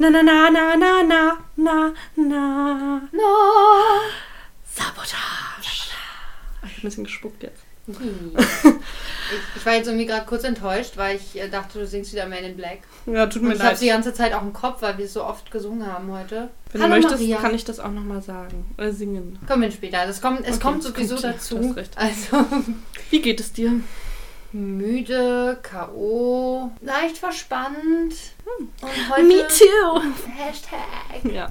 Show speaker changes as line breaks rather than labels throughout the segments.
Na na na na na na na na.
No.
Sabotage. Ich hab ein bisschen gespuckt jetzt.
Ich, ich war jetzt irgendwie gerade kurz enttäuscht, weil ich äh, dachte, du singst wieder Man in Black.
Ja, tut
Und
mir
ich habe
leid.
die ganze Zeit auch im Kopf, weil wir es so oft gesungen haben heute.
Wenn
Hallo
du möchtest,
Maria.
kann ich das auch nochmal sagen. Oder singen.
Kommen wir später. Das kommt, es
Okay,
kommt sowieso
du
dazu.
hast recht.
Also
Wie geht es dir?
Müde, K.O., leicht verspannt. Und heute.
Me too.
Hashtag.
Ja.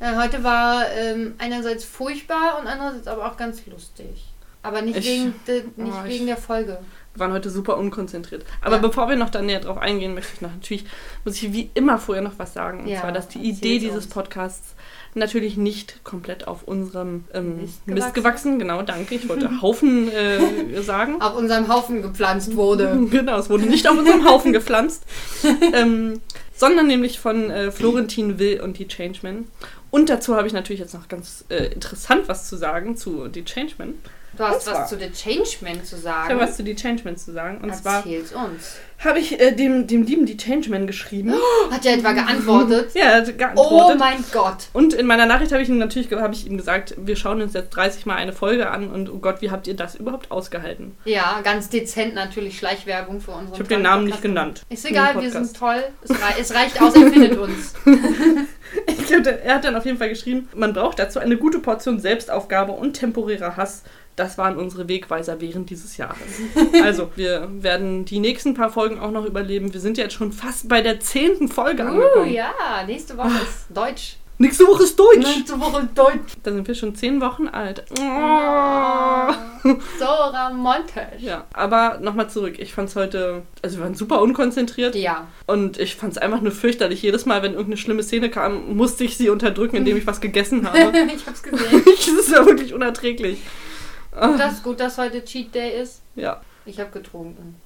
Ja, heute war ähm, einerseits furchtbar und andererseits aber auch ganz lustig. Aber nicht,
Ich-
wegen, de, nicht
oh,
wegen der Folge.
Wir waren heute super unkonzentriert. Aber
Ja.
bevor wir noch da näher drauf eingehen, möchte ich noch natürlich, muss ich wie immer vorher noch was sagen. Und
Ja,
zwar, dass die Idee dieses
uns.
Podcasts natürlich nicht komplett auf unserem ähm,
Mist
Mist,
gewachsen.
gewachsen. Genau, danke. Ich wollte Haufen äh, sagen.
Auf unserem Haufen gepflanzt wurde.
Genau, es wurde nicht auf unserem Haufen gepflanzt, ähm, sondern nämlich von äh, Florentin Will und die Changemen. Und dazu habe ich natürlich jetzt noch ganz äh, interessant was zu sagen zu die Changemen.
Du hast
zwar-
was zu The Changeman zu
Ich
sagen.
habe was zu die Changemen zu sagen. Und zwar
Erzähl's uns.
habe ich äh, dem, dem lieben die Changemen geschrieben.
Hat er etwa geantwortet?
Ja, er hat
Oh
geantwortet.
mein Gott.
und in meiner Nachricht habe ich ihm natürlich habe ich ihm gesagt, wir schauen uns jetzt 30 Mal eine Folge an und oh Gott, wie habt ihr das überhaupt ausgehalten?
Ja, ganz dezent natürlich Schleichwerbung für unseren
Ich habe den Namen nicht
Podcast.
genannt.
Ist egal, wir sind toll. Es, rei es reicht aus, er findet uns.
Ich glaub, er hat dann auf jeden Fall geschrieben, man braucht dazu eine gute Portion Selbstaufgabe und temporärer Hass. Das waren unsere Wegweiser während dieses Jahres. Also, wir werden die nächsten paar Folgen auch noch überleben. Wir sind jetzt schon fast bei der zehnten Folge
Uh,
angekommen.
ja, nächste Woche ist Deutsch.
Nächste Woche ist Deutsch.
Nächste Woche Deutsch.
Da sind wir schon zehn Wochen alt.
So romantisch.
Ja, aber nochmal zurück. Ich fand's heute, also wir waren super unkonzentriert
Ja.
und ich fand's einfach nur fürchterlich. Jedes Mal, wenn irgendeine schlimme Szene kam, musste ich sie unterdrücken, indem ich was gegessen habe.
ich hab's gesehen.
das ist ja wirklich unerträglich.
Gut, dass, gut, dass heute Cheat Day ist.
Ja.
Ich habe getrunken.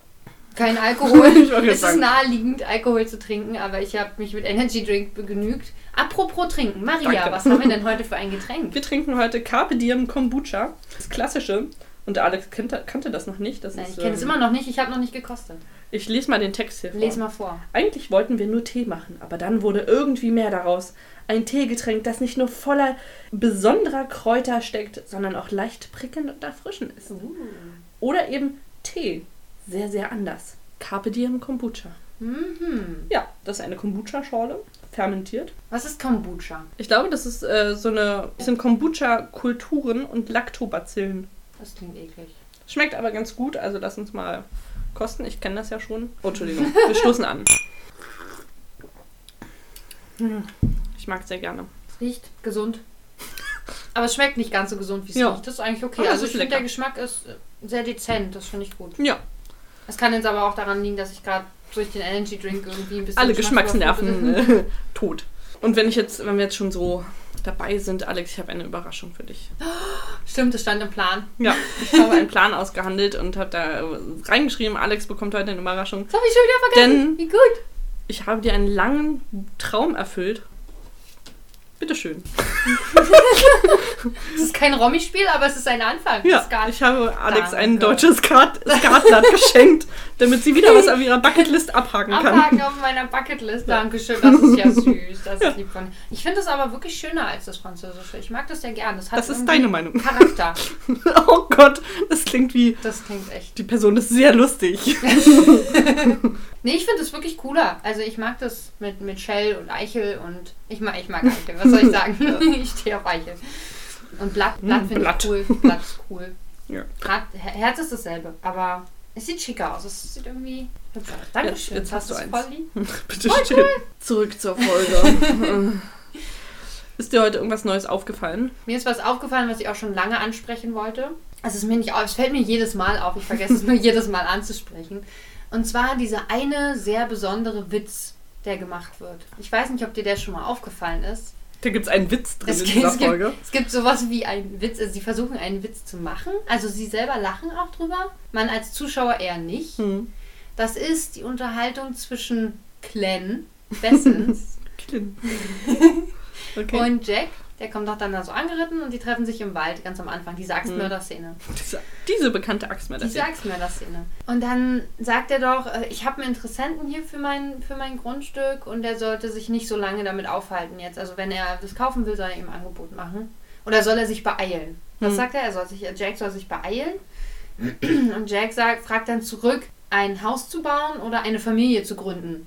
Kein Alkohol. Es ist naheliegend, Alkohol zu trinken, aber ich habe mich mit Energy Drink begnügt. Apropos trinken. Maria,
Danke.
was haben wir denn heute für ein Getränk?
Wir trinken heute Carpe Diem Kombucha. Das klassische. Und der Alex kannte, kannte das noch nicht. Das
Nein,
ist,
ich kenne es
ähm,
immer noch nicht, ich habe noch nicht gekostet.
Ich lese mal den Text hier vor.
Lies mal vor.
Eigentlich wollten wir nur Tee machen, aber dann wurde irgendwie mehr daraus. Ein Teegetränk, das nicht nur voller besonderer Kräuter steckt, sondern auch leicht prickelnd und erfrischend ist. Oder eben Tee. Sehr, sehr anders. Carpe Diem Kombucha.
Mhm.
Ja, das ist eine Kombucha-Schorle, fermentiert.
Was ist Kombucha?
Ich glaube, das ist äh, so eine das sind Kombucha-Kulturen und Lactobacillen.
Das klingt eklig.
Schmeckt aber ganz gut, also lass uns mal kosten. Ich kenne das ja schon. Oh, Entschuldigung. Wir stoßen an. Hm, Ich mag es sehr gerne.
Es riecht gesund. Aber es schmeckt nicht ganz so gesund, wie es
Ja.
riecht. Das ist eigentlich okay.
Aber
also ich finde, der Geschmack ist äh, sehr dezent. Das finde ich gut.
Ja,
Es kann jetzt aber auch daran liegen, dass ich gerade durch den Energy Drink irgendwie ein bisschen
alle Geschmacksnerven äh, tot. Und wenn ich jetzt, wenn wir jetzt schon so dabei sind, Alex, ich habe eine Überraschung für dich.
Stimmt, das stand im Plan.
Ja, ich habe einen Plan ausgehandelt und habe da reingeschrieben, Alex bekommt heute eine Überraschung.
Das habe ich schon wieder vergessen.
Denn-
Wie gut.
Ich habe dir einen langen Traum erfüllt. Bitteschön.
Es ist kein Romy-Spiel, aber es ist ein Anfang.
Ja,
Skat.
ich habe Alex
Danke.
ein deutsches Skat Skatblatt geschenkt, damit sie wieder was auf ihrer Bucketlist abhaken kann.
Abhaken auf meiner Bucketlist. Dankeschön, das ist ja süß. Das ist lieb von. Ich finde das aber wirklich schöner als das Französische. Ich mag das ja gern. Das, hat
Das ist deine Meinung.
Charakter.
Oh Gott, das klingt wie,
Das klingt echt.
die Person ist sehr lustig.
Nee, ich finde das wirklich cooler. Also ich mag das mit, mit Shell und Eichel und ich mag, ich mag Eichel. Was soll ich sagen? ich stehe auf Eichel. Und Blatt, Blatt
Hm,
finde ich cool. Blatt ist cool.
Ja.
Her- Herz ist dasselbe, aber es sieht schicker aus. Es sieht irgendwie hübsch aus. Dankeschön.
Jetzt- jetzt hast du
das
eins.
voll lieb.
Bitte schön. Zurück zur Folge. ist dir heute irgendwas Neues aufgefallen?
Mir ist was aufgefallen, was ich auch schon lange ansprechen wollte. Es ist mir nicht auf, es fällt mir jedes Mal auf. Ich vergesse es nur jedes Mal anzusprechen. Und zwar dieser eine sehr besondere Witz, der gemacht wird. Ich weiß nicht, ob dir der schon mal aufgefallen ist.
Da gibt es einen Witz drin
Es
in
gibt,
dieser
es, gibt,
Folge.
es gibt sowas wie einen Witz. Also sie versuchen einen Witz zu machen. Also sie selber lachen auch drüber. Man als Zuschauer eher nicht.
Hm.
Das ist die Unterhaltung zwischen Glenn Bessens.
Okay.
und Jack. Der kommt doch dann da so angeritten und die treffen sich im Wald ganz am Anfang, diese Axtmörder-Szene.
Diese, diese bekannte Axtmörder.
Diese Axtmörder-Szene. Und dann sagt er doch, äh, ich habe einen Interessenten hier für mein, für mein Grundstück und der sollte sich nicht so lange damit aufhalten jetzt. Also wenn er das kaufen will, soll er ihm ein Angebot machen. Oder soll er sich beeilen? Was
Hm.
sagt er? er soll sich, Jack soll sich beeilen. Und Jack sagt, fragt dann zurück, ein Haus zu bauen oder eine Familie zu gründen.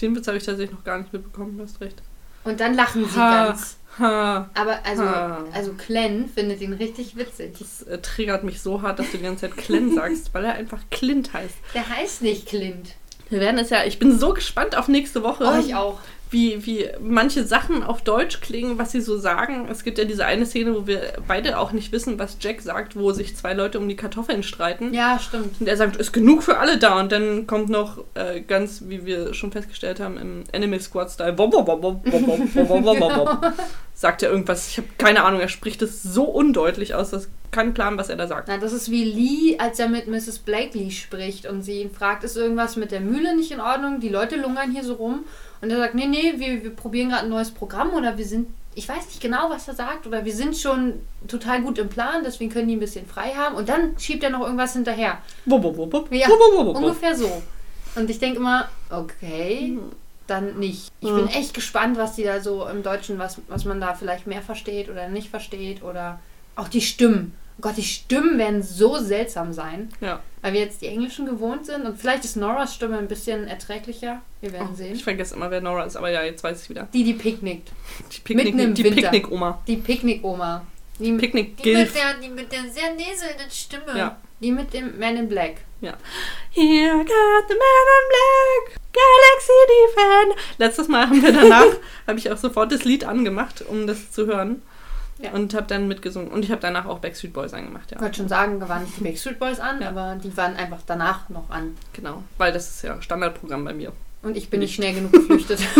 Den Witz habe ich tatsächlich noch gar nicht mitbekommen, du hast recht.
Und dann lachen sie
Ha.
ganz.
Ha,
Aber also,
Ha.
also Glenn findet ihn richtig witzig.
das äh, triggert mich so hart, dass du die ganze Zeit Glenn sagst, weil er einfach Clint heißt.
Der heißt nicht Clint.
Wir werden es ja, ich bin so gespannt auf nächste Woche.
Oh, ich auch
wie, wie manche Sachen auf Deutsch klingen, was sie so sagen. Es gibt ja diese eine Szene, wo wir beide auch nicht wissen, was Jack sagt, wo sich zwei Leute um die Kartoffeln streiten.
Ja, stimmt.
Und er sagt, ist genug für alle da. Und dann kommt noch äh, ganz, wie wir schon festgestellt haben, im Animal Squad-Style, genau. sagt er irgendwas. Ich habe keine Ahnung, er spricht es so undeutlich aus, dass kein Plan, was er da sagt.
Na, das ist wie Lee, als er mit Mrs. Blakely spricht und sie ihn fragt, ist irgendwas mit der Mühle nicht in Ordnung? Die Leute lungern hier so rum. Und er sagt, nee, nee, wir, wir probieren gerade ein neues Programm oder wir sind, ich weiß nicht genau, was er sagt, oder wir sind schon total gut im Plan, deswegen können die ein bisschen frei haben. Und dann schiebt er noch irgendwas hinterher.
Wop, wop, wop,
Ja. Ungefähr so. Und ich denke immer, okay, dann nicht. Ich
Mhm.
bin echt gespannt, was die da so im Deutschen, was, was man da vielleicht mehr versteht oder nicht versteht oder auch die Stimmen. Oh Gott, die Stimmen werden so seltsam sein,
Ja.
weil wir jetzt die Englischen gewohnt sind und vielleicht ist Noras Stimme ein bisschen erträglicher. Wir werden
Oh,
sehen.
ich vergesse immer, wer Nora ist, aber ja, jetzt weiß ich wieder.
Die, die picknickt.
Die
Mitten im
Picknick, die. Picknick-Oma.
Die Picknick-Oma. Die,
Picknick
die, mit der, die mit der sehr näselnden Stimme.
Ja.
Die mit dem Man in Black.
Here got the man in black, Galaxy Defend. Letztes Mal haben wir danach, habe ich auch sofort das Lied angemacht, um das zu hören.
Ja.
Und habe dann mitgesungen. Und ich habe danach auch Backstreet Boys angemacht,
Ich
ja.
wollte schon sagen, da waren nicht die Backstreet Boys an,
Ja.
aber die waren einfach danach noch an.
Genau. Weil das ist ja Standardprogramm bei mir.
Und ich bin nicht schnell genug geflüchtet.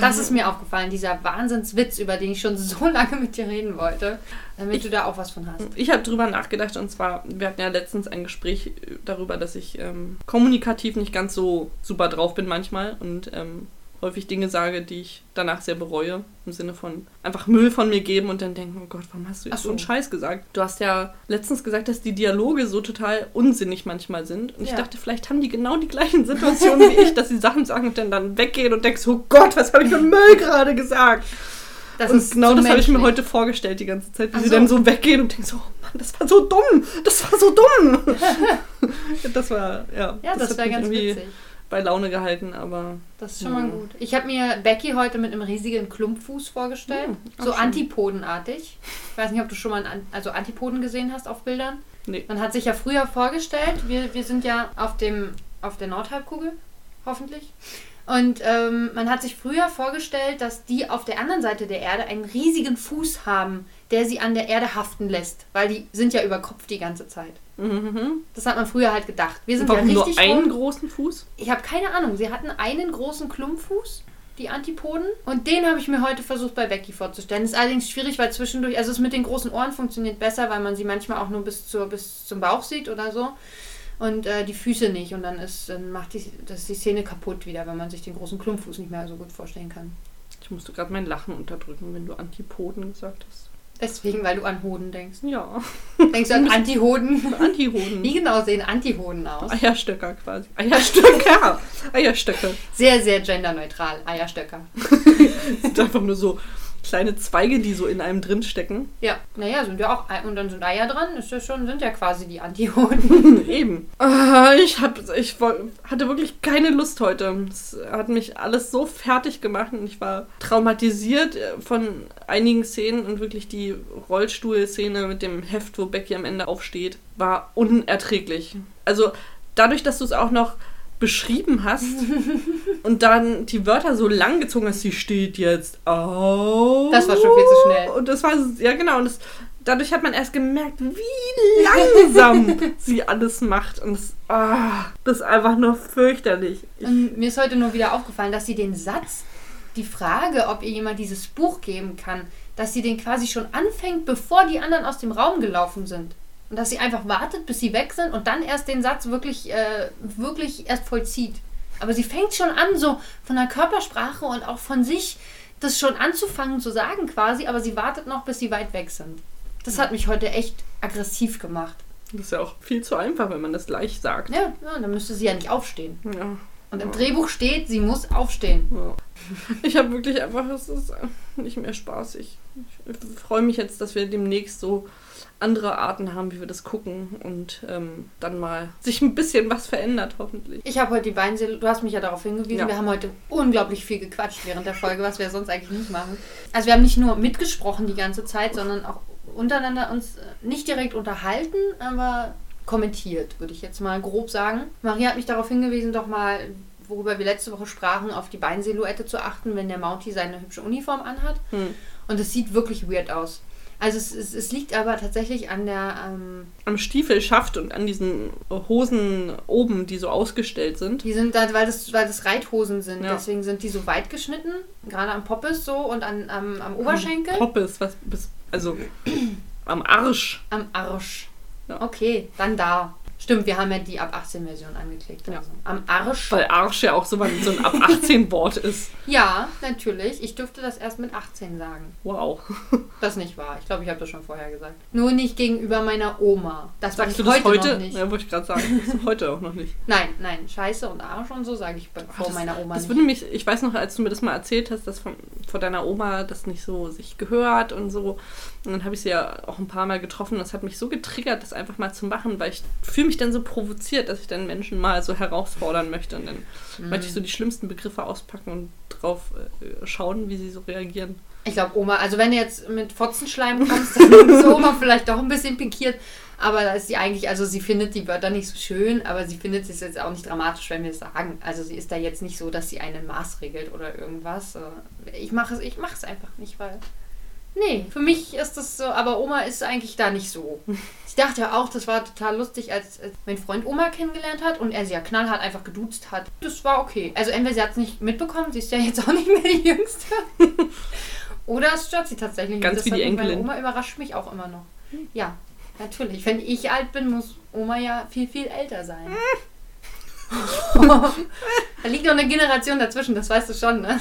Das ist mir aufgefallen, dieser Wahnsinnswitz, über den ich schon so lange mit dir reden wollte, damit du da auch was von hast.
Ich habe drüber nachgedacht und zwar, wir hatten ja letztens ein Gespräch darüber, dass ich ähm, kommunikativ nicht ganz so super drauf bin manchmal und ähm, häufig Dinge sage, die ich danach sehr bereue. Im Sinne von einfach Müll von mir geben und dann denken, oh Gott, warum hast du jetzt
Ach
so einen
so.
Scheiß gesagt? Du hast ja letztens gesagt, dass die Dialoge so total unsinnig manchmal sind. Und ich
Ja.
dachte, vielleicht haben die genau die gleichen Situationen wie ich, dass sie Sachen sagen und dann, dann weggehen und denkst, oh Gott, was habe ich für Müll gerade gesagt?
Das
und genau
so
das habe ich mir heute vorgestellt die ganze Zeit, wie
Ach
sie
so.
dann so weggehen und denkst so, oh Mann, das war so dumm, das war so dumm. das war, ja.
Ja, das,
hat
wäre ganz witzig.
Bei Laune gehalten, aber
Das ist schon mal
Ja.
gut. Ich habe mir Becky heute mit einem riesigen Klumpfuß vorgestellt.
Hm, auch
so
schön.
antipodenartig. Ich weiß nicht, ob du schon mal einen also Antipoden gesehen hast auf Bildern.
nee.
Man hat sich ja früher vorgestellt, wir, wir sind ja auf, dem, auf der Nordhalbkugel, hoffentlich. Und ähm, man hat sich früher vorgestellt, dass die auf der anderen Seite der Erde einen riesigen Fuß haben, der sie an der Erde haften lässt. Weil die sind ja über Kopf die ganze Zeit.
Mhm.
Das hat man früher halt gedacht. Wir sind
Warum
ja
nur
richtig
einen
rum-
großen Fuß?
Ich habe keine Ahnung. Sie hatten einen großen Klumpfuß, die Antipoden. Und den habe ich mir heute versucht bei Becky vorzustellen. Ist allerdings schwierig, weil zwischendurch, also es mit den großen Ohren funktioniert besser, weil man sie manchmal auch nur bis, zur, bis zum Bauch sieht oder so. Und äh, die Füße nicht. Und dann, ist, dann macht die, das ist die Szene kaputt wieder, wenn man sich den großen Klumpfuß nicht mehr so gut vorstellen kann.
Ich musste gerade mein Lachen unterdrücken, wenn du Antipoden gesagt hast.
Deswegen, weil du an Hoden denkst.
Ja,
Denkst du an Antihoden?
Antihoden.
Wie genau sehen Antihoden aus?
Eierstöcker quasi. Eierstöcker. Eierstöcke.
Sehr, sehr genderneutral. Eierstöcker.
sind einfach nur so kleine Zweige, die so in einem drin stecken.
Ja, naja, sind ja auch, und dann sind Eier dran, ist ja schon, sind ja quasi die Antihoden.
Eben. Ah, ich, hab, ich hatte wirklich keine Lust heute. Es hat mich alles so fertig gemacht und ich war traumatisiert äh, von einigen Szenen und wirklich die Rollstuhlszene mit dem Heft, wo Becky am Ende aufsteht, war unerträglich. Also dadurch, dass du es auch noch beschrieben hast und dann die Wörter so lang gezogen hast, sie steht jetzt auf.
Das war schon viel zu schnell.
Und das war, ja genau, und das, dadurch hat man erst gemerkt, wie langsam sie alles macht. Und das, ah, das ist einfach nur fürchterlich. Ich,
Und mir ist heute nur wieder aufgefallen, dass sie den Satz, die Frage, ob ihr jemand dieses Buch geben kann, dass sie den quasi schon anfängt, bevor die anderen aus dem Raum gelaufen sind. Und dass sie einfach wartet, bis sie weg sind und dann erst den Satz wirklich, äh, wirklich erst vollzieht. Aber sie fängt schon an, so von der Körpersprache und auch von sich das schon anzufangen zu sagen quasi, aber sie wartet noch, bis sie weit weg sind. Das hat mich heute echt aggressiv gemacht.
Das ist ja auch viel zu einfach, wenn man das gleich sagt.
Ja, ja dann müsste sie ja nicht aufstehen.
Ja.
Und im Drehbuch steht, sie muss aufstehen.
ja. Ich habe wirklich einfach, es ist nicht mehr spaßig. Ich freue mich jetzt, dass wir demnächst so andere Arten haben, wie wir das gucken und ähm, dann mal sich ein bisschen was verändert, hoffentlich.
Ich habe heute die Beinseele, du hast mich ja darauf hingewiesen,
Ja.
wir haben heute unglaublich viel gequatscht während der Folge, was wir sonst eigentlich nicht machen. Also wir haben nicht nur mitgesprochen die ganze Zeit, sondern auch untereinander uns äh, nicht direkt unterhalten, aber kommentiert, würde ich jetzt mal grob sagen. Maria hat mich darauf hingewiesen, doch mal, worüber wir letzte Woche sprachen, auf die Beinsilhouette zu achten, wenn der Mountie seine hübsche Uniform anhat.
Hm.
Und es sieht wirklich weird aus. Also es, es, es liegt aber tatsächlich an der ähm,
Am Stiefelschaft und an diesen Hosen oben, die so ausgestellt sind.
Die sind da, weil das, weil das Reithosen sind.
Ja.
Deswegen sind die so weit geschnitten. Gerade am Poppes so und an, am, am Oberschenkel.
Poppes, was also am Arsch.
Am Arsch.
Ja.
Okay, dann da. Stimmt, wir haben ja die ab 18 Version angeklickt.
Ja.
Also. Am Arsch.
Weil Arsch ja auch so, mal so ein ab 18 Wort ist.
Ja, natürlich. Ich dürfte das erst mit 18 sagen.
Wow.
Das ist nicht wahr. Ich glaube, ich habe das schon vorher gesagt. Nur nicht gegenüber meiner Oma. Das
Sagst
sag
du das
heute,
heute?
noch nicht.
Ja, wollte ich gerade sagen. Heute auch noch nicht.
Nein, nein. Scheiße und Arsch und so sage ich bei- vor
das,
meiner Oma
Das
nicht.
würde mich, ich weiß noch, als du mir das mal erzählt hast, dass von, von deiner Oma das nicht so sich gehört und so. Und dann habe ich sie ja auch ein paar Mal getroffen. Das hat mich so getriggert, das einfach mal zu machen, weil ich fühle mich dann so provoziert, dass ich dann Menschen mal so herausfordern möchte. Und dann
Mhm.
möchte ich so die schlimmsten Begriffe auspacken und drauf äh, schauen, wie sie so reagieren.
Ich glaube, Oma, also wenn du jetzt mit Fotzenschleim kommst, dann ist Oma vielleicht doch ein bisschen pinkiert. Aber da ist sie eigentlich, also sie findet die Wörter nicht so schön, aber sie findet es jetzt auch nicht dramatisch, wenn wir es sagen. Also sie ist da jetzt nicht so, dass sie einen Maß regelt oder irgendwas. Äh, Ich mache es, ich mache es einfach nicht, weil. Nee, für mich ist das so, aber Oma ist eigentlich da nicht so. Ich dachte ja auch, das war total lustig, als, als mein Freund Oma kennengelernt hat und er sie ja knallhart einfach geduzt hat. Das war okay. Also entweder sie hat es nicht mitbekommen, sie ist ja jetzt auch nicht mehr die Jüngste. Oder es stört sie tatsächlich.
Ganz wie die
mich- Meine
Enkelin.
Oma überrascht mich auch immer noch. Ja, natürlich. Wenn ich alt bin, muss Oma ja viel, viel älter sein. da liegt noch eine Generation dazwischen, das weißt du schon, ne?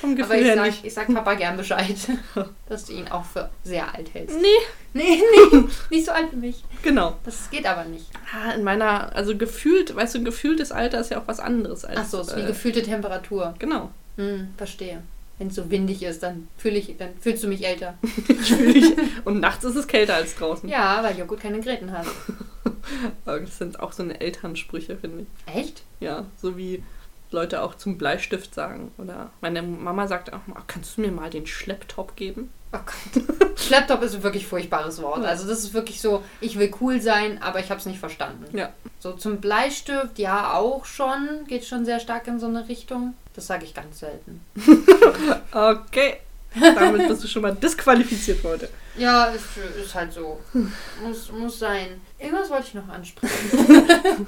Vom Gefühl
Aber ich
her
sag,
nicht.
ich sag Papa gern Bescheid, dass du ihn auch für sehr alt hältst.
Nee,
Nee, nee, nicht so alt wie mich.
genau.
Das geht aber nicht.
Ah, in meiner, also gefühlt, weißt du, gefühltes Alter ist ja auch was anderes als.
Ach so, ist wie
äh,
gefühlte Temperatur.
Genau.
Hm, verstehe. Wenn es so windig ist, dann, fühl ich, dann fühlst du mich älter.
Ich fühl mich- Und nachts ist es kälter als draußen.
Ja, weil Joghurt keine Gräten hat.
Das sind auch so eine Elternsprüche, finde ich.
Echt?
Ja, so wie Leute auch zum Bleistift sagen. Oder meine Mama sagt auch mal, kannst du mir mal den Schlepptop geben?
Oh Gott. Schlepptop ist ein wirklich furchtbares Wort. Also das ist wirklich so, ich will cool sein, aber ich habe es nicht verstanden.
Ja.
So zum Bleistift, ja auch schon, geht schon sehr stark in so eine Richtung. Das sage ich ganz selten.
Okay. Damit bist du schon mal disqualifiziert heute.
Ja, ist, ist halt so. Muss, muss sein. Irgendwas wollte ich noch ansprechen.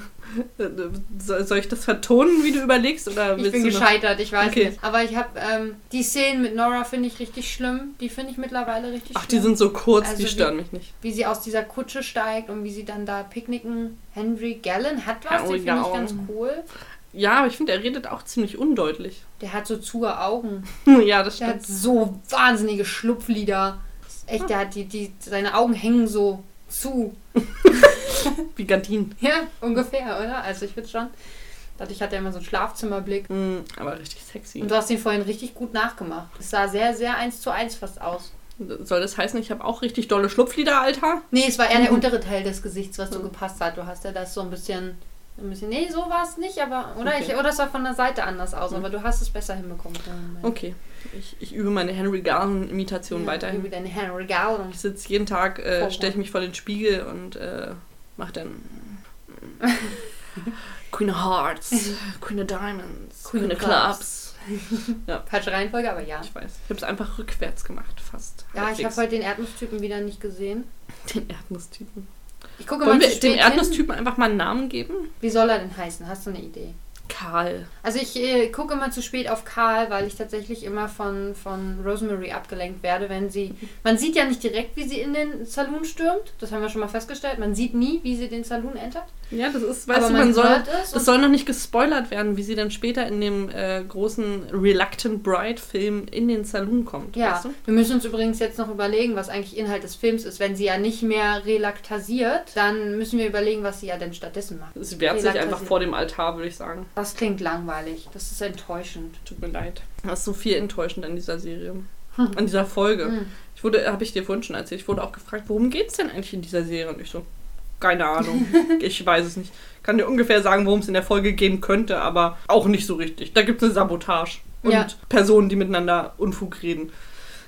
Soll, ich das vertonen, wie du überlegst? Oder
Ich bin gescheitert, ich weiß
Okay.
nicht. Aber ich habe ähm, die Szenen mit Nora finde ich richtig schlimm. Die finde ich mittlerweile richtig
Ach, die
schlimm.
sind so kurz,
Also
die
die-
stören mich nicht.
wie sie aus dieser Kutsche steigt und wie sie dann da picknicken. Henry Gallen hat was,
Henry
den finde ich
Gallen.
ganz cool.
Ja, aber ich finde, er redet auch ziemlich undeutlich.
Der hat so zuhe Augen.
ja, das
Der hat
stimmt.
so wahnsinnige Schlupflider. Ist Echt, der hat die, die, seine Augen hängen so zu.
Wie Gardinen.
Ja, ungefähr, oder? Also ich finde schon. Dadurch hat er immer so einen Schlafzimmerblick.
Mm, aber richtig sexy.
Und du hast ihn vorhin richtig gut nachgemacht. Es sah sehr, sehr eins zu eins fast aus.
Soll das heißen, ich habe auch richtig dolle Schlupflider, Alter?
Nee, es war eher der
Mhm.
untere Teil des Gesichts, was so
Mhm.
gepasst hat. Du hast ja das so ein bisschen. Ein bisschen nee, so war es nicht, aber. Oder,
Okay.
ich, oder es sah von der Seite anders aus,
Mhm.
aber du hast es besser hinbekommen.
Okay. Ich, ich übe meine Henry Garden-Imitation
Ja,
weiterhin.
Wie deine Henry Gallen.
Ich sitze jeden Tag, äh, stelle ich mich vor den Spiegel und äh, mache dann Queen of Hearts, Queen of Diamonds,
Queen
Queen,
of
of Clubs.
Falsche Reihenfolge, aber ja.
Ich weiß. Ich habe es einfach rückwärts gemacht, fast.
Ja, ich habe
halbwegs.
heute den Erdnusstypen wieder nicht gesehen.
den Erdnusstypen.
Ich gucke mal
Wollen
zu
wir dem
hin.
Erdnusstypen einfach mal einen Namen geben?
Wie soll er denn heißen? Hast du eine Idee?
Karl.
Also ich äh, gucke immer zu spät auf Karl, weil ich tatsächlich immer von, von Rosemary abgelenkt werde, wenn sie. Man sieht ja nicht direkt, wie sie in den Saloon stürmt. Das haben wir schon mal festgestellt. Man sieht nie, wie sie den Saloon entert.
Ja, das ist, weißt
Aber
du,
man
man soll, das soll noch nicht gespoilert werden, wie sie dann später in dem äh, großen Reluctant Bride-Film in den Saloon kommt.
Ja,
Weißt du?
wir müssen uns übrigens jetzt noch überlegen, was eigentlich Inhalt des Films ist. Wenn sie ja nicht mehr relaktasiert, dann müssen wir überlegen, was sie ja denn stattdessen macht.
Sie wehrt sich einfach vor dem Altar, würde ich sagen.
Das klingt langweilig. Das ist enttäuschend.
Tut mir leid. Das ist so viel enttäuschend an dieser Serie. An dieser Folge.
Hm.
Ich wurde, habe ich dir vorhin schon erzählt, ich wurde auch gefragt, worum geht es denn eigentlich in dieser Serie? Und ich so, keine Ahnung. ich weiß es nicht. Kann dir ungefähr sagen, worum es in der Folge gehen könnte, aber auch nicht so richtig. Da gibt es eine Sabotage. Und
Ja.
Personen, die miteinander Unfug reden.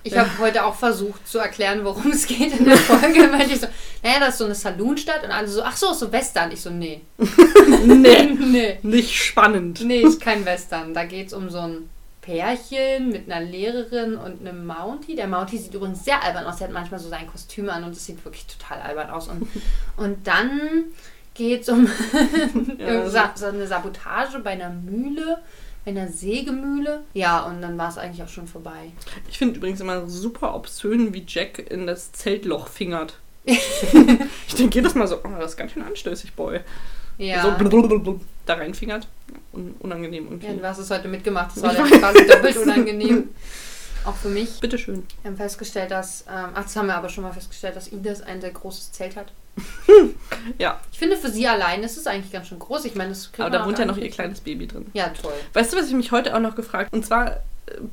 Ich
Ja.
habe heute auch versucht zu erklären, worum es geht in der Folge. weil ich so, naja, das ist so eine Saloonstadt und alle so, ach so, ist so Western. Ich so, nee.
nee,
nee.
nicht spannend.
Nee, ist kein Western. Da geht es um so ein Pärchen mit einer Lehrerin und einem Mountie. Der Mountie sieht übrigens sehr albern aus. Der hat manchmal so sein Kostüm an und es sieht wirklich total albern aus. Und, und dann geht es um
Ja.
So eine Sabotage bei einer Mühle, bei einer Sägemühle. Ja, und dann war es eigentlich auch schon vorbei.
Ich finde übrigens immer super obszön, wie Jack in das Zeltloch fingert. ich denke jedes Mal so, oh, das ist ganz schön anstößig, Boy.
Ja.
So blablabla da reinfingert. Un unangenehm irgendwie.
ja, du hast es heute mitgemacht. Das war dann quasi doppelt unangenehm. Auch für mich.
Bitteschön.
Wir haben festgestellt, dass, ähm, ach, das haben wir aber schon mal festgestellt, dass Ines ein sehr großes Zelt hat.
Ja,
Ich finde, für sie allein ist es eigentlich ganz schön groß. Ich meine, das
aber da wohnt ja noch ihr kleines Baby drin.
Ja, toll.
Weißt du, was ich mich heute auch noch gefragt Und zwar,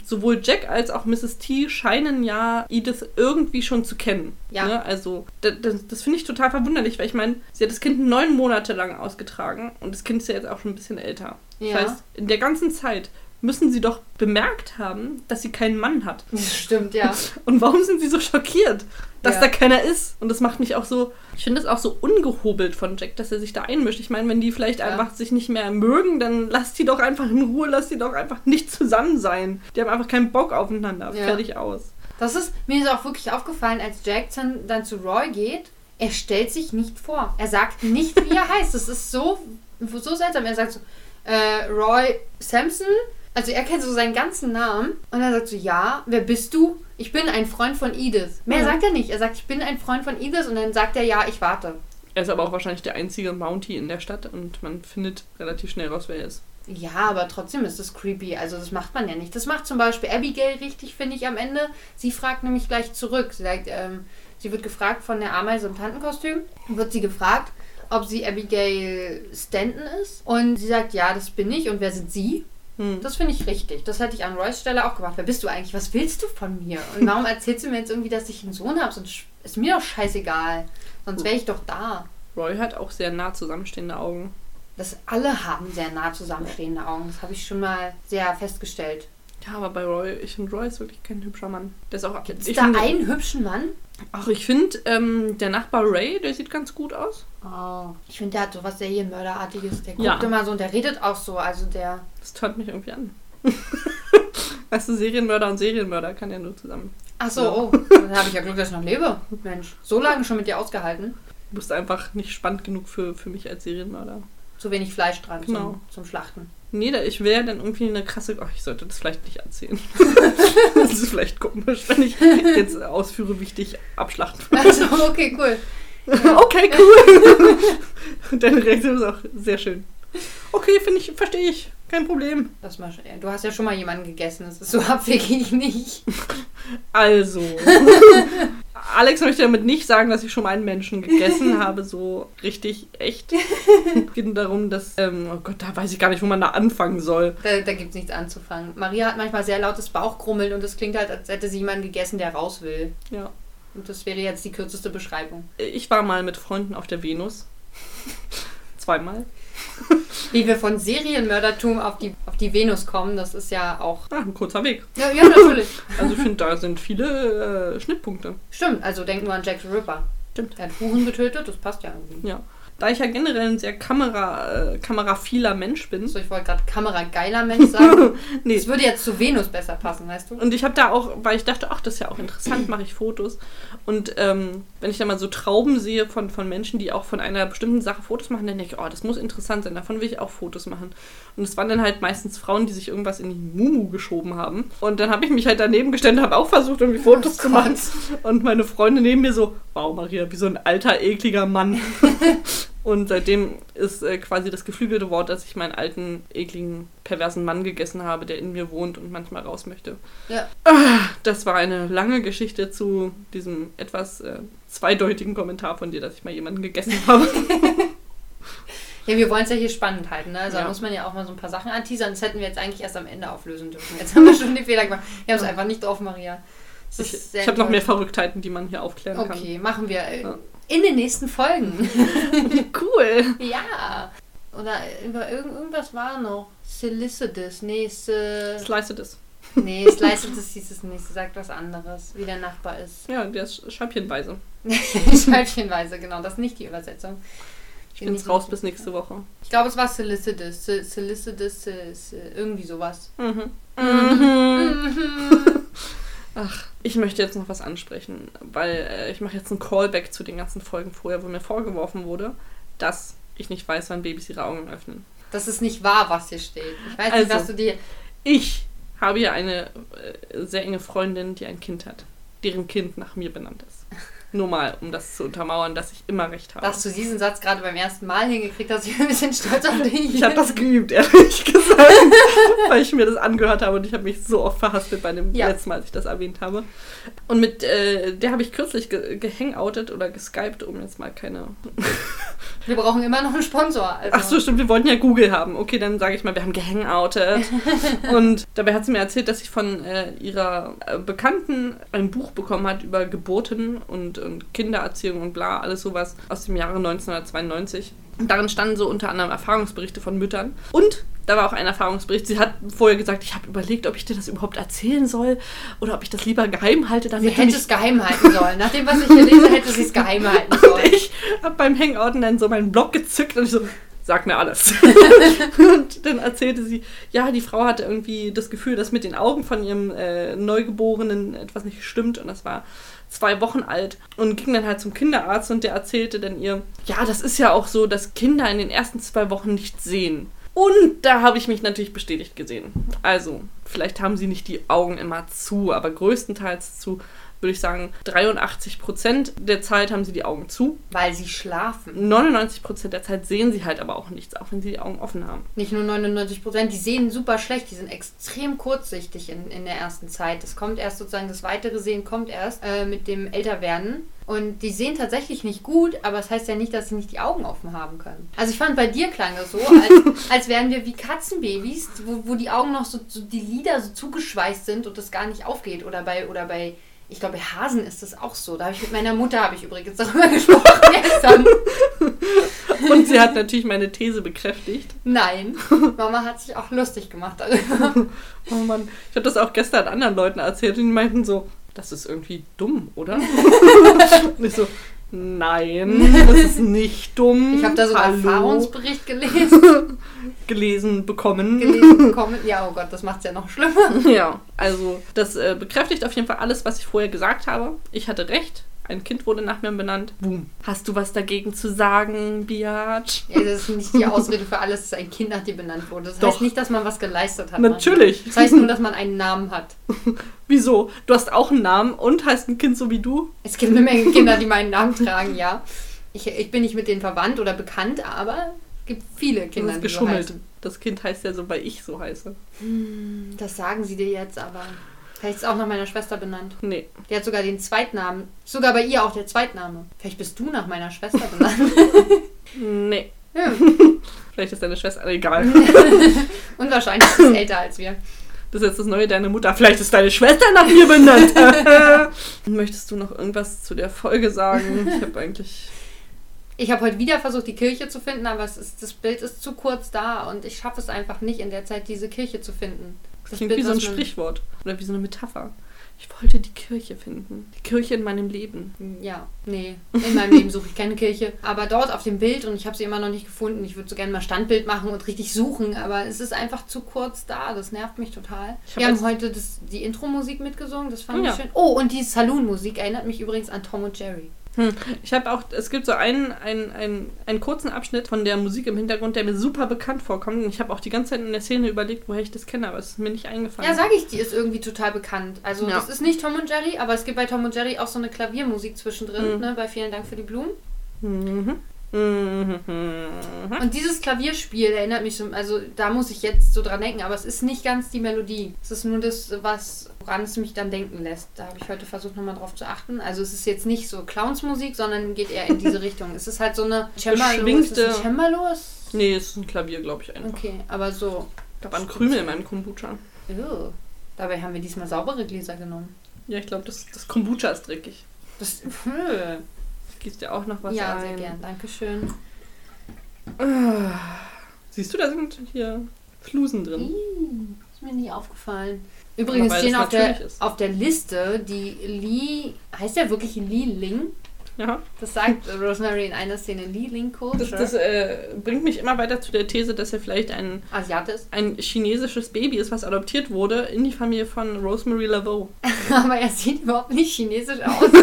sowohl Jack als auch Mrs. T scheinen ja Edith irgendwie schon zu kennen.
Ja.
Ne? Also, das, das, das finde ich total verwunderlich, weil ich meine, sie hat das Kind neun Monate lang ausgetragen und das Kind ist ja jetzt auch schon ein bisschen älter.
Ja.
Das heißt, in der ganzen Zeit müssen sie doch bemerkt haben, dass sie keinen Mann hat.
Das stimmt, ja.
Und warum sind sie so schockiert, dass
Ja.
da keiner ist? Und das macht mich auch so, ich finde es auch so ungehobelt von Jack, dass er sich da einmischt. Ich meine, wenn die vielleicht
Ja.
einfach sich nicht mehr mögen, dann lasst die doch einfach in Ruhe, lasst die doch einfach nicht zusammen sein. Die haben einfach keinen Bock aufeinander.
Ja.
Fertig aus.
Das ist, mir ist auch wirklich aufgefallen, als Jackson dann zu Roy geht, er stellt sich nicht vor. Er sagt nicht, wie er heißt. Das ist so, so seltsam. Er sagt so, äh, Roy Sampson. Also er kennt so seinen ganzen Namen. Und er sagt so, ja, wer bist du? Ich bin ein Freund von Edith. Mehr
Ja.
sagt er nicht. Er sagt, ich bin ein Freund von Edith. Und dann sagt er, ja, ich warte.
Er ist aber auch wahrscheinlich der einzige Mountie in der Stadt und man findet relativ schnell raus, wer er ist.
Ja, aber trotzdem ist das creepy. Also das macht man ja nicht. Das macht zum Beispiel Abigail richtig, finde ich, am Ende. Sie fragt nämlich gleich zurück. Sie sagt, ähm, sie wird gefragt von der Ameise im Tantenkostüm. Wird sie gefragt, ob sie Abigail Stanton ist. Und sie sagt, ja, das bin ich. Und wer sind sie?
Hm.
Das finde ich richtig. Das hätte ich an Roys Stelle auch gemacht. Wer bist du eigentlich? Was willst du von mir? Und warum erzählst du mir jetzt irgendwie, dass ich einen Sohn habe? Sonst ist mir doch scheißegal. Sonst wäre ich doch da.
Roy hat auch sehr nah zusammenstehende Augen.
Das alle haben sehr nah zusammenstehende Augen. Das habe ich schon mal sehr festgestellt.
Ja, aber bei Roy, ich finde Roy ist wirklich kein hübscher Mann. Der ist auch.
Gibt
ich
da
finde-
einen hübschen Mann?
Ach, ich finde, ähm, der Nachbar Ray, der sieht ganz gut aus.
Oh, ich finde, der hat so was Serienmörderartiges. Der guckt
Ja.
immer so und der redet auch so. Also der.
Das tönt mich irgendwie an. weißt du, Serienmörder und Serienmörder kann ja nur zusammen.
Ach so,
Ja.
oh. Dann habe ich ja Glück, dass ich noch lebe. Mensch, so lange schon mit dir ausgehalten.
Du bist einfach nicht spannend genug für, für mich als Serienmörder.
Zu wenig Fleisch dran
Genau.
zum, zum Schlachten.
Nee, da- ich wäre dann irgendwie eine krasse. Ach, ich sollte das vielleicht nicht erzählen. das ist vielleicht komisch, wenn ich jetzt ausführe, wie ich dich abschlachten würde.
Also, okay, cool.
Okay, cool. Und Deine Reaktion ist auch sehr schön. Okay, finde ich, verstehe ich. Kein Problem.
Das ja, du hast ja schon mal jemanden gegessen. Das ist so abwegig nicht.
Also. Alex möchte damit nicht sagen, dass ich schon mal einen Menschen gegessen habe, so richtig echt. Es geht darum, dass, ähm, oh Gott, da weiß ich gar nicht, wo man da anfangen soll.
Da, da gibt es nichts anzufangen. Maria hat manchmal sehr lautes Bauchgrummeln und es klingt halt, als hätte sie jemanden gegessen, der raus will.
Ja.
Und das wäre jetzt die kürzeste Beschreibung.
Ich war mal mit Freunden auf der Venus. Zweimal.
Wie wir von Serienmördertum auf die, auf die Venus kommen, das ist ja auch.
Ah, ein kurzer Weg.
Ja, ja natürlich.
Also ich finde, da sind viele äh, Schnittpunkte.
Stimmt, also denk nur an Jack the Ripper.
Stimmt.
Er hat Huren getötet, das passt ja irgendwie.
Ja. Da ich ja generell ein sehr Kamera, äh, kameraphiler Mensch bin.
So, ich wollte gerade kamerageiler Mensch sagen.
nee.
Das würde jetzt zu Venus besser passen, weißt du?
Und ich habe da auch, weil ich dachte, ach, das ist ja auch interessant, mache ich Fotos. Und ähm, wenn ich da mal so Trauben sehe von, von Menschen, die auch von einer bestimmten Sache Fotos machen, dann denke ich, oh, das muss interessant sein, davon will ich auch Fotos machen. Und es waren dann halt meistens Frauen, die sich irgendwas in die Mumu geschoben haben. Und dann habe ich mich halt daneben gestellt und habe auch versucht, irgendwie Fotos
Oh
zu machen. Und meine Freundin neben mir so, wow, Maria, wie so ein alter, ekliger Mann. Und seitdem ist äh, quasi das geflügelte Wort, dass ich meinen alten, ekligen, perversen Mann gegessen habe, der in mir wohnt und manchmal raus möchte.
Ja.
Das war eine lange Geschichte zu diesem etwas äh, zweideutigen Kommentar von dir, dass ich mal jemanden gegessen habe.
Ja, wir wollen es ja hier spannend halten, ne? Also
Ja.
da muss man ja auch mal so ein paar Sachen anteasern. Das hätten wir jetzt eigentlich erst am Ende auflösen dürfen. Jetzt haben wir schon den Fehler gemacht. Wir haben es einfach nicht drauf, Maria.
Ich, ich habe noch mehr. Verrücktheiten, die man hier aufklären
Okay, machen wir äh,
Ja.
in den nächsten Folgen.
kann. Cool.
ja. Oder über irgend, irgendwas war noch. Solicitus. Nee, Se nee Slicetus hieß es nicht. Sie sagt was anderes, wie der Nachbar ist.
Ja, der ist scheibchenweise.
Scheibchenweise, genau. Das ist nicht die Übersetzung.
Ich bin's raus bis nächste Woche.
Ich glaube, es war Solicitus. Se- Solicitus, Se- Se- irgendwie sowas.
Mhm. Ach, ich möchte jetzt noch was ansprechen, weil äh, ich mache jetzt einen Callback zu den ganzen Folgen vorher, wo mir vorgeworfen wurde, dass ich nicht weiß, wann Babys ihre Augen öffnen.
Das ist nicht wahr, was hier steht. Ich weiß
Also.
nicht, was du dir.
Ich habe ja eine äh, sehr enge Freundin, die ein Kind hat, deren Kind nach mir benannt ist. Nur mal, um das zu untermauern, dass ich immer recht habe.
Dass du diesen Satz gerade beim ersten Mal hingekriegt hast, ich bin ein bisschen stolz auf dich.
ich habe das geübt, ehrlich gesagt, weil ich mir das angehört habe und ich habe mich so oft verhaspelt bei dem
Ja.
letzten Mal, als ich das erwähnt habe. Und mit äh, der habe ich kürzlich ge gehangoutet oder geskypt, um jetzt mal keine
Wir brauchen immer noch einen Sponsor. Also.
Ach so, stimmt, wir wollten ja Google haben. Okay, dann sage ich mal, wir haben gehangoutet. und dabei hat sie mir erzählt, dass sie von äh, ihrer äh, Bekannten ein Buch bekommen hat über Geburten und, und Kindererziehung und bla, alles sowas aus dem Jahre 1992. Und darin standen so unter anderem Erfahrungsberichte von Müttern. Und da war auch ein Erfahrungsbericht. Sie hat vorher gesagt, ich habe überlegt, ob ich dir das überhaupt erzählen soll oder ob ich das lieber geheim halte,
Sie
damit du
hätte es geheim halten sollen. Nach dem, was ich hier lese, hätte sie es geheim halten sollen.
Und ich habe beim Hangouten dann so meinen Blog gezückt und ich so, sag mir alles. und dann erzählte sie, ja, die Frau hatte irgendwie das Gefühl, dass mit den Augen von ihrem äh, Neugeborenen etwas nicht stimmt und das war zwei Wochen alt und ging dann halt zum Kinderarzt und der erzählte dann ihr, ja, das ist ja auch so, dass Kinder in den ersten zwei Wochen nicht sehen. Und da habe ich mich natürlich bestätigt gesehen. Also, vielleicht haben sie nicht die Augen immer zu, aber größtenteils zu, würde ich sagen, 83 Prozent der Zeit haben sie die Augen zu.
Weil sie schlafen.
99 Prozent der Zeit sehen sie halt aber auch nichts, auch wenn sie die Augen offen haben.
Nicht nur 99 Prozent, die sehen super schlecht, die sind extrem kurzsichtig in, in der ersten Zeit. Das kommt erst sozusagen, das weitere Sehen kommt erst äh, mit dem Älterwerden. Und die sehen tatsächlich nicht gut, aber es das heißt ja nicht, dass sie nicht die Augen offen haben können. Also ich fand, bei dir klang das so, als, als wären wir wie Katzenbabys, wo, wo die Augen noch so, so, die Lider so zugeschweißt sind und das gar nicht aufgeht. Oder bei, oder bei ich glaube, bei Hasen ist das auch so. Da habe ich mit meiner Mutter, habe ich übrigens darüber gesprochen gestern.
Und sie hat natürlich meine These bekräftigt.
Nein, Mama hat sich auch lustig gemacht darüber.
Oh Mann, ich habe das auch gestern anderen Leuten erzählt und die meinten so, das ist irgendwie dumm, oder? und ich so, nein, das ist nicht dumm.
Ich habe da so einen
Hallo.
Erfahrungsbericht gelesen,
gelesen bekommen.
gelesen bekommen. Ja, oh Gott, das macht es ja noch schlimmer.
Ja, also das äh, bekräftigt auf jeden Fall alles, was ich vorher gesagt habe. Ich hatte recht. Ein Kind wurde nach mir benannt. Boom. Hast du was dagegen zu sagen, Biatch?
Ja, das ist nicht die Ausrede für alles, dass ein Kind nach dir benannt wurde. Das
Doch.
heißt nicht, dass man was geleistet hat.
Natürlich.
Das heißt nur, dass man einen Namen hat.
Wieso? Du hast auch einen Namen und heißt ein Kind so wie du?
Es gibt eine Menge Kinder, die meinen Namen tragen, ja. Ich, ich bin nicht mit denen verwandt oder bekannt, aber es gibt viele Kinder,
hast
die so
geschummelt.
heißen.
Das Kind heißt ja so, weil ich so heiße.
Das sagen sie dir jetzt, aber vielleicht ist es auch nach meiner Schwester benannt.
Nee.
Die hat sogar den Zweitnamen. Sogar bei ihr auch der Zweitname. Vielleicht bist du nach meiner Schwester benannt.
Nee.
ja.
Vielleicht ist deine Schwester. Egal.
Und wahrscheinlich ist sie älter als wir.
Das ist jetzt das neue deine Mutter. Vielleicht ist deine Schwester nach mir benannt. Möchtest du noch irgendwas zu der Folge sagen? Ich habe eigentlich.
Ich habe heute wieder versucht, die Kirche zu finden, aber ist, das Bild ist zu kurz da und ich schaffe es einfach nicht, in der Zeit diese Kirche zu finden.
Das, klingt
Bild,
wie so ein Sprichwort oder wie so eine Metapher. Ich wollte die Kirche finden. Die Kirche in meinem Leben.
Ja, nee. In meinem Leben suche ich keine Kirche. Aber dort auf dem Bild, und ich habe sie immer noch nicht gefunden, ich würde so gerne mal Standbild machen und richtig suchen, aber es ist einfach zu kurz da. Das nervt mich total.
Ich
Wir haben heute das, die Intro-Musik mitgesungen, das fand
Oh
ich
ja.
schön. Oh, und die Saloon-Musik erinnert mich übrigens an Tom und Jerry.
Hm. Ich habe auch, es gibt so einen, einen, einen, einen kurzen Abschnitt von der Musik im Hintergrund, der mir super bekannt vorkommt. Und ich habe auch die ganze Zeit in der Szene überlegt, woher ich das kenne, aber es ist mir nicht eingefallen.
Ja, sage ich, die ist irgendwie total bekannt. Also
Ja.
das ist nicht Tom und Jerry, aber es gibt bei Tom und Jerry auch so eine Klaviermusik zwischendrin,
Mhm.
ne, bei Vielen Dank für die Blumen.
Mhm. Mhm.
Und dieses Klavierspiel erinnert mich so, also da muss ich jetzt so dran denken, aber es ist nicht ganz die Melodie. Es ist nur das, was, woran es mich dann denken lässt. Da habe ich heute versucht, nochmal drauf zu achten. Also es ist jetzt nicht so Clownsmusik, sondern geht eher in diese Richtung. Es ist halt so eine Cembalo. Ist das ein Cembalo?
Nee, es ist ein Klavier, glaube ich, einfach.
Okay, aber so.
Ich habe einen Krümel in meinem Kombucha.
Ew. Dabei haben wir diesmal saubere Gläser genommen.
Ja, ich glaube, das, das Kombucha ist dreckig.
Das,
Gießt ja auch noch was
ja,
ein.
sehr gern. Dankeschön.
Ah. Siehst du, da sind hier Flusen drin.
Ih, ist mir nie aufgefallen. Übrigens stehen auf der,
ist.
auf der Liste die Lee, heißt der wirklich Lee Ling?
Ja.
Das sagt Rosemary in einer Szene, Ling Culture.
Das, das äh, bringt mich immer weiter zu der These, dass er vielleicht ein,
Asiate ist.
ein chinesisches Baby ist, was adoptiert wurde in die Familie von Rosemary Laveau.
Aber er sieht überhaupt nicht chinesisch aus.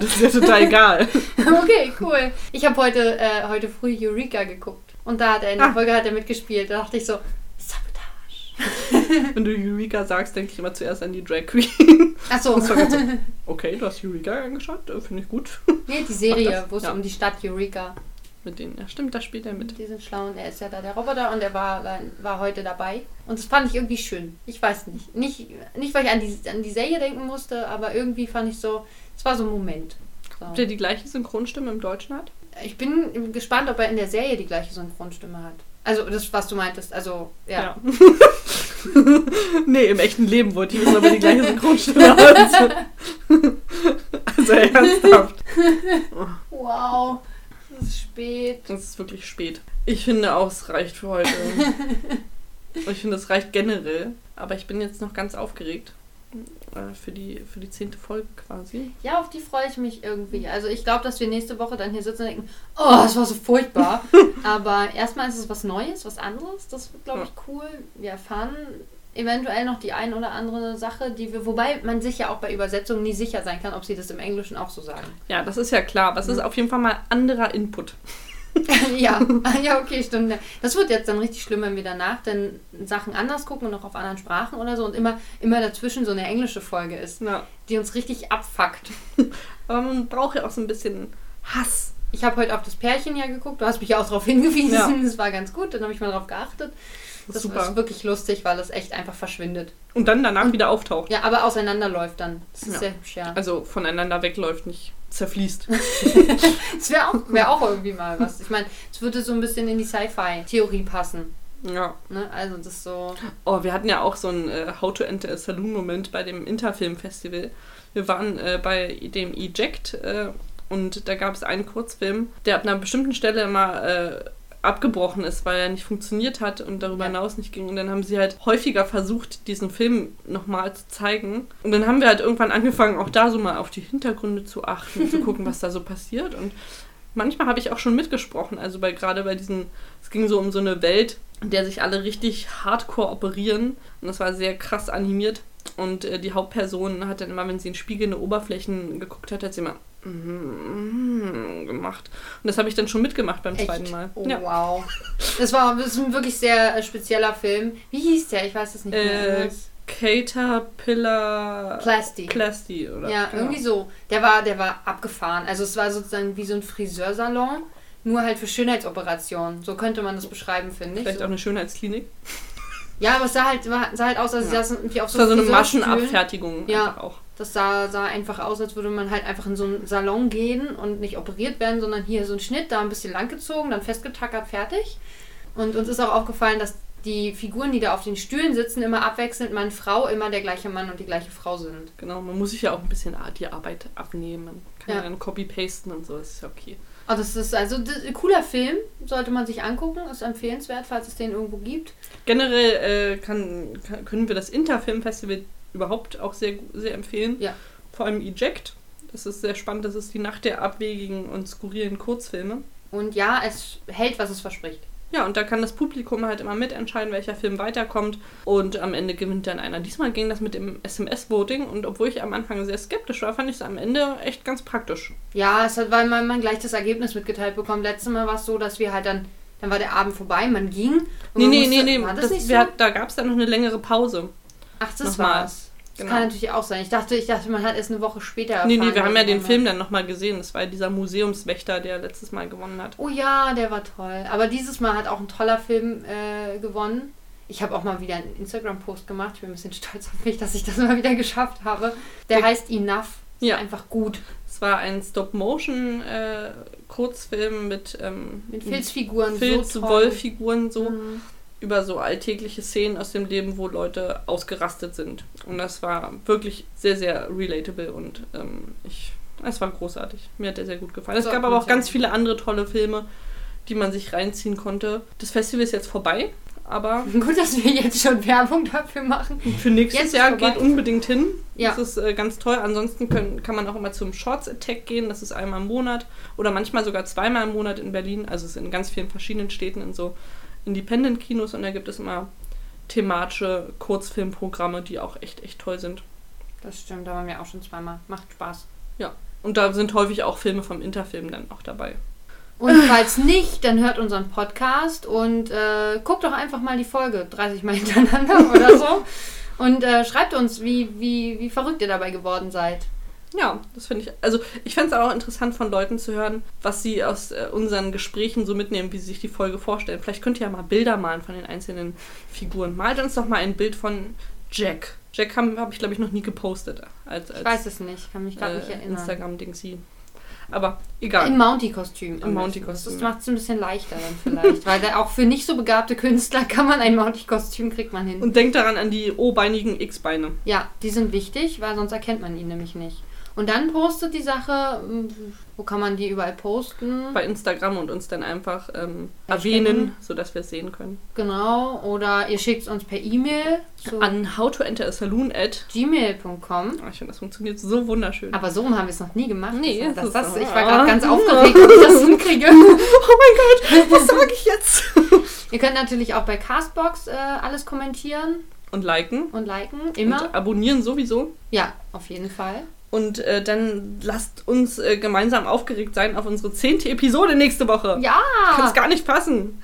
Das ist ja total egal.
okay, cool. Ich habe heute, äh, heute früh Eureka geguckt. Und da hat er in der
Ah.
Folge hat er mitgespielt. Da dachte ich so, Sabotage.
Wenn du Eureka sagst, denke ich immer zuerst an die Drag Queen.
Achso,
so, okay, du hast Eureka angeschaut, äh, finde ich gut.
nee, die Serie, wo es
ja.
um die Stadt Eureka
Mit denen, ja stimmt, da spielt er mit.
Die sind schlau und er ist ja da der Roboter und er war, war heute dabei. Und das fand ich irgendwie schön. Ich weiß nicht. Nicht, nicht weil ich an die, an die Serie denken musste, aber irgendwie fand ich so, es war so ein Moment.
Ob
So.
der die gleiche Synchronstimme im Deutschen hat?
Ich bin gespannt, ob er in der Serie die gleiche Synchronstimme hat. Also das, was du meintest. Also, ja.
nee, im echten Leben wollte ich wissen, ob er die gleiche Synchronstimme hat. also ernsthaft.
Wow. Es ist spät.
Es ist wirklich spät. Ich finde auch, es reicht für heute. Und ich finde, es reicht generell. Aber ich bin jetzt noch ganz aufgeregt. Äh, Für die, für die zehnte Folge quasi.
Ja, auf die freue ich mich irgendwie. Also ich glaube, dass wir nächste Woche dann hier sitzen und denken, oh, das war so furchtbar. Aber erstmal ist es was Neues, was anderes. Das wird, glaube ich, cool. Wir erfahren eventuell noch die ein oder andere Sache, die wir, wobei man sich ja auch bei Übersetzungen nie sicher sein kann, ob sie das im Englischen auch so sagen.
Ja, das ist ja klar. Aber es ist auf jeden Fall mal anderer Input.
ja, ja, okay, stimmt. Das wird jetzt dann richtig schlimm, wenn wir danach dann Sachen anders gucken und auch auf anderen Sprachen oder so und immer, immer dazwischen so eine englische Folge ist,
Ja.
die uns richtig abfuckt.
Aber man braucht ja auch so ein bisschen Hass.
Ich habe heute auf das Pärchen ja geguckt, du hast mich ja auch darauf hingewiesen,
Ja.
das war ganz gut, dann habe ich mal darauf geachtet.
Das
Das
ist super.
ist wirklich lustig, weil es echt einfach verschwindet.
Und dann danach wieder auftaucht.
Ja, aber auseinanderläuft dann. Das ist
Ja.
sehr hübsch, ja.
Also voneinander wegläuft, nicht zerfließt.
Das wäre auch, wär auch irgendwie mal was. Ich meine, es würde so ein bisschen in die Sci-Fi-Theorie passen.
Ja.
Ne? Also das ist so.
Oh, wir hatten ja auch so einen äh, How to Enter a Saloon-Moment bei dem Interfilm-Festival. Wir waren äh, bei dem Eject äh, und da gab es einen Kurzfilm, der ab einer bestimmten Stelle immer äh, abgebrochen ist, weil er nicht funktioniert hat und darüber
Ja.
hinaus nicht ging. Und dann haben sie halt häufiger versucht, diesen Film nochmal zu zeigen. Und dann haben wir halt irgendwann angefangen, auch da so mal auf die Hintergründe zu achten, zu gucken, was da so passiert. Und manchmal habe ich auch schon mitgesprochen, also bei gerade bei diesen, es ging so um so eine Welt, in der sich alle richtig hardcore operieren und das war sehr krass animiert und äh, die Hauptperson hat dann immer, wenn sie in spiegelnde Oberflächen geguckt hat, hat sie immer mm, gemacht und das habe ich dann schon mitgemacht beim
Echt?
zweiten Mal.
Oh,
Ja.
wow. Das war das ist ein wirklich sehr äh, spezieller Film. Wie hieß der? Ich weiß es nicht mehr.
Äh, Caterpillar
Plasti.
Plasti oder
Ja,
genau.
irgendwie so. Der war, der war abgefahren. Also es war sozusagen wie so ein Friseursalon, nur halt für Schönheitsoperationen. So könnte man das beschreiben, finde ich.
Vielleicht
So.
auch eine Schönheitsklinik.
Ja, aber es sah halt, sah halt aus, als
Ja.
saßen irgendwie auf so
war so eine. Maschenabfertigung
Ja.
einfach auch.
Das sah, sah einfach aus, als würde man halt einfach in so einen Salon gehen und nicht operiert werden, sondern hier so ein Schnitt, da ein bisschen langgezogen, dann festgetackert, fertig. Und uns ist auch aufgefallen, dass die Figuren, die da auf den Stühlen sitzen, immer abwechselnd Mann, Frau, immer der gleiche Mann und die gleiche Frau sind.
Genau, man muss sich ja auch ein bisschen die Arbeit abnehmen. Man kann ja,
Ja.
dann copy-pasten und so, das ist ja okay.
Oh, das ist also das, ein cooler Film, sollte man sich angucken, ist empfehlenswert, falls es den irgendwo gibt.
Generell äh, kann, kann, können wir das Interfilmfestival überhaupt auch sehr, sehr empfehlen.
Ja.
Vor allem Eject. Das ist sehr spannend. Das ist die Nacht der abwegigen und skurrilen Kurzfilme.
Und ja, es hält, was es verspricht.
Ja, und da kann das Publikum halt immer mitentscheiden, welcher Film weiterkommt. Und am Ende gewinnt dann einer. Diesmal ging das mit dem SMS-Voting. Und obwohl ich am Anfang sehr skeptisch war, fand ich es am Ende echt ganz praktisch.
Ja, es hat, weil man, man gleich das Ergebnis mitgeteilt bekommt. Letztes Mal war es so, dass wir halt dann, dann war der Abend vorbei, man ging. und
Nee,
man
nee,
musste,
nee, nee.
Das,
das,
so?
wir, da gab es dann noch eine längere Pause.
Ach, das
Nochmal.
war's. Das
Genau.
kann natürlich auch sein. Ich dachte, ich dachte, man hat erst eine Woche später erfahren.
Nee, nee, wir haben ja den Film dann nochmal gesehen. Das war ja dieser Museumswächter, der letztes Mal gewonnen hat.
Oh ja, der war toll. Aber dieses Mal hat auch ein toller Film äh, gewonnen. Ich habe auch mal wieder einen Instagram-Post gemacht. Ich bin ein bisschen stolz auf mich, dass ich das mal wieder geschafft habe. Der
Der-
heißt Enough. Ist
Ja.
Einfach gut.
Es war ein Stop-Motion-Kurzfilm mit, ähm,
Mit Filzfiguren.
Filz,
so toll.
Wollfiguren so.
Mhm.
Über so alltägliche Szenen aus dem Leben, wo Leute ausgerastet sind. Und das war wirklich sehr, sehr relatable und ähm, ich, es war großartig. Mir hat der sehr gut gefallen. Es gab aber auch ganz viele andere tolle Filme, die man sich reinziehen konnte. Das Festival ist jetzt vorbei, aber
Gut, dass wir jetzt schon Werbung dafür machen.
für nächstes
Jetzt
Jahr
vorbei.
geht unbedingt hin.
Ja.
Das ist äh, ganz toll. Ansonsten können, kann man auch immer zum Shorts Attack gehen. Das ist einmal im Monat oder manchmal sogar zweimal im Monat in Berlin. Also es ist in ganz vielen verschiedenen Städten in so Independent-Kinos und da gibt es immer thematische Kurzfilmprogramme, die auch echt, echt toll sind.
Das stimmt, da waren wir auch schon zweimal. Macht Spaß.
Und da sind häufig auch Filme vom Interfilm dann auch dabei.
Und falls nicht, dann hört unseren Podcast und äh, guckt doch einfach mal die Folge 30 Mal hintereinander oder so. Und äh, schreibt uns, wie, wie, wie verrückt ihr dabei geworden seid.
Ja, das finde ich. Also ich fände es auch interessant von Leuten zu hören, was sie aus äh, unseren Gesprächen so mitnehmen, wie sie sich die Folge vorstellen. Vielleicht könnt ihr ja mal Bilder malen von den einzelnen Figuren. Malt uns doch mal ein Bild von Jack. Jack habe hab ich, glaube ich, noch nie gepostet. Als, als
Ich weiß es nicht, kann mich gerade nicht
äh,
erinnern.
Instagram-Dingsy. Aber egal.
Im Mountie-Kostüm.
Im. Mountie-Kostüm,
Das macht es ein bisschen leichter dann vielleicht. weil auch für nicht so begabte Künstler kann man ein Mountie-Kostüm, kriegt man hin.
Und denkt daran an die O-beinigen X-Beine.
ja, die sind wichtig, weil sonst erkennt man ihn nämlich nicht. Und dann postet die Sache, mh, wo kann man die überall posten?
Bei Instagram und uns dann einfach ähm, erwähnen, sodass wir es sehen können.
Genau. Oder ihr schickt es uns per E-Mail
An how to enter a saloon at.
gmail.com.
Oh, ich finde, das funktioniert so wunderschön.
Aber so haben wir es noch nie gemacht.
Nee,
das,
das
das,
ist-
ich war gerade ganz
Ah.
aufgeregt, ob ich das hinkriege.
oh mein Gott, was sage ich jetzt?
Ihr könnt natürlich auch bei Castbox äh, alles kommentieren
Und liken.
und liken. Immer.
Und abonnieren sowieso.
Ja, auf jeden Fall.
Und äh, dann lasst uns äh, gemeinsam aufgeregt sein auf unsere zehnte Episode nächste Woche.
Ja!
Kann es gar nicht fassen.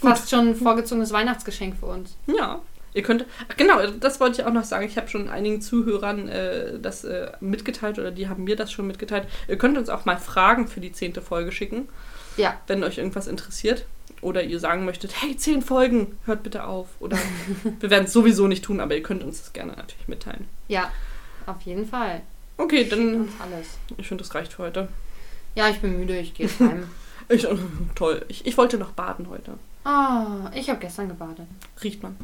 Fast schon ein vorgezogenes Weihnachtsgeschenk für uns.
Ja. Ihr könnt. Ach genau, das wollte ich auch noch sagen. Ich habe schon einigen Zuhörern äh, das äh, mitgeteilt oder die haben mir das schon mitgeteilt. Ihr könnt uns auch mal Fragen für die zehnte Folge schicken,
Ja.
wenn euch irgendwas interessiert. Oder ihr sagen möchtet, hey, zehn Folgen, hört bitte auf. Oder wir werden es sowieso nicht tun, aber ihr könnt uns das gerne natürlich mitteilen.
Ja, auf jeden Fall.
Okay, dann. Ich finde, das reicht für heute.
Ja, ich bin müde, ich gehe heim.
Ich, toll. Ich, ich wollte noch baden heute.
Oh, ich habe gestern gebadet.
Riecht man.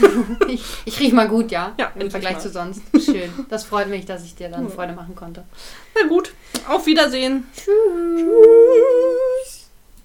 Ich, ich riech mal gut, ja?
Ja,
Im Vergleich
mal.
zu sonst. Schön. Das freut mich, dass ich dir dann. Freude machen konnte.
Na gut. Auf Wiedersehen.
Tschüss.
Tschüss.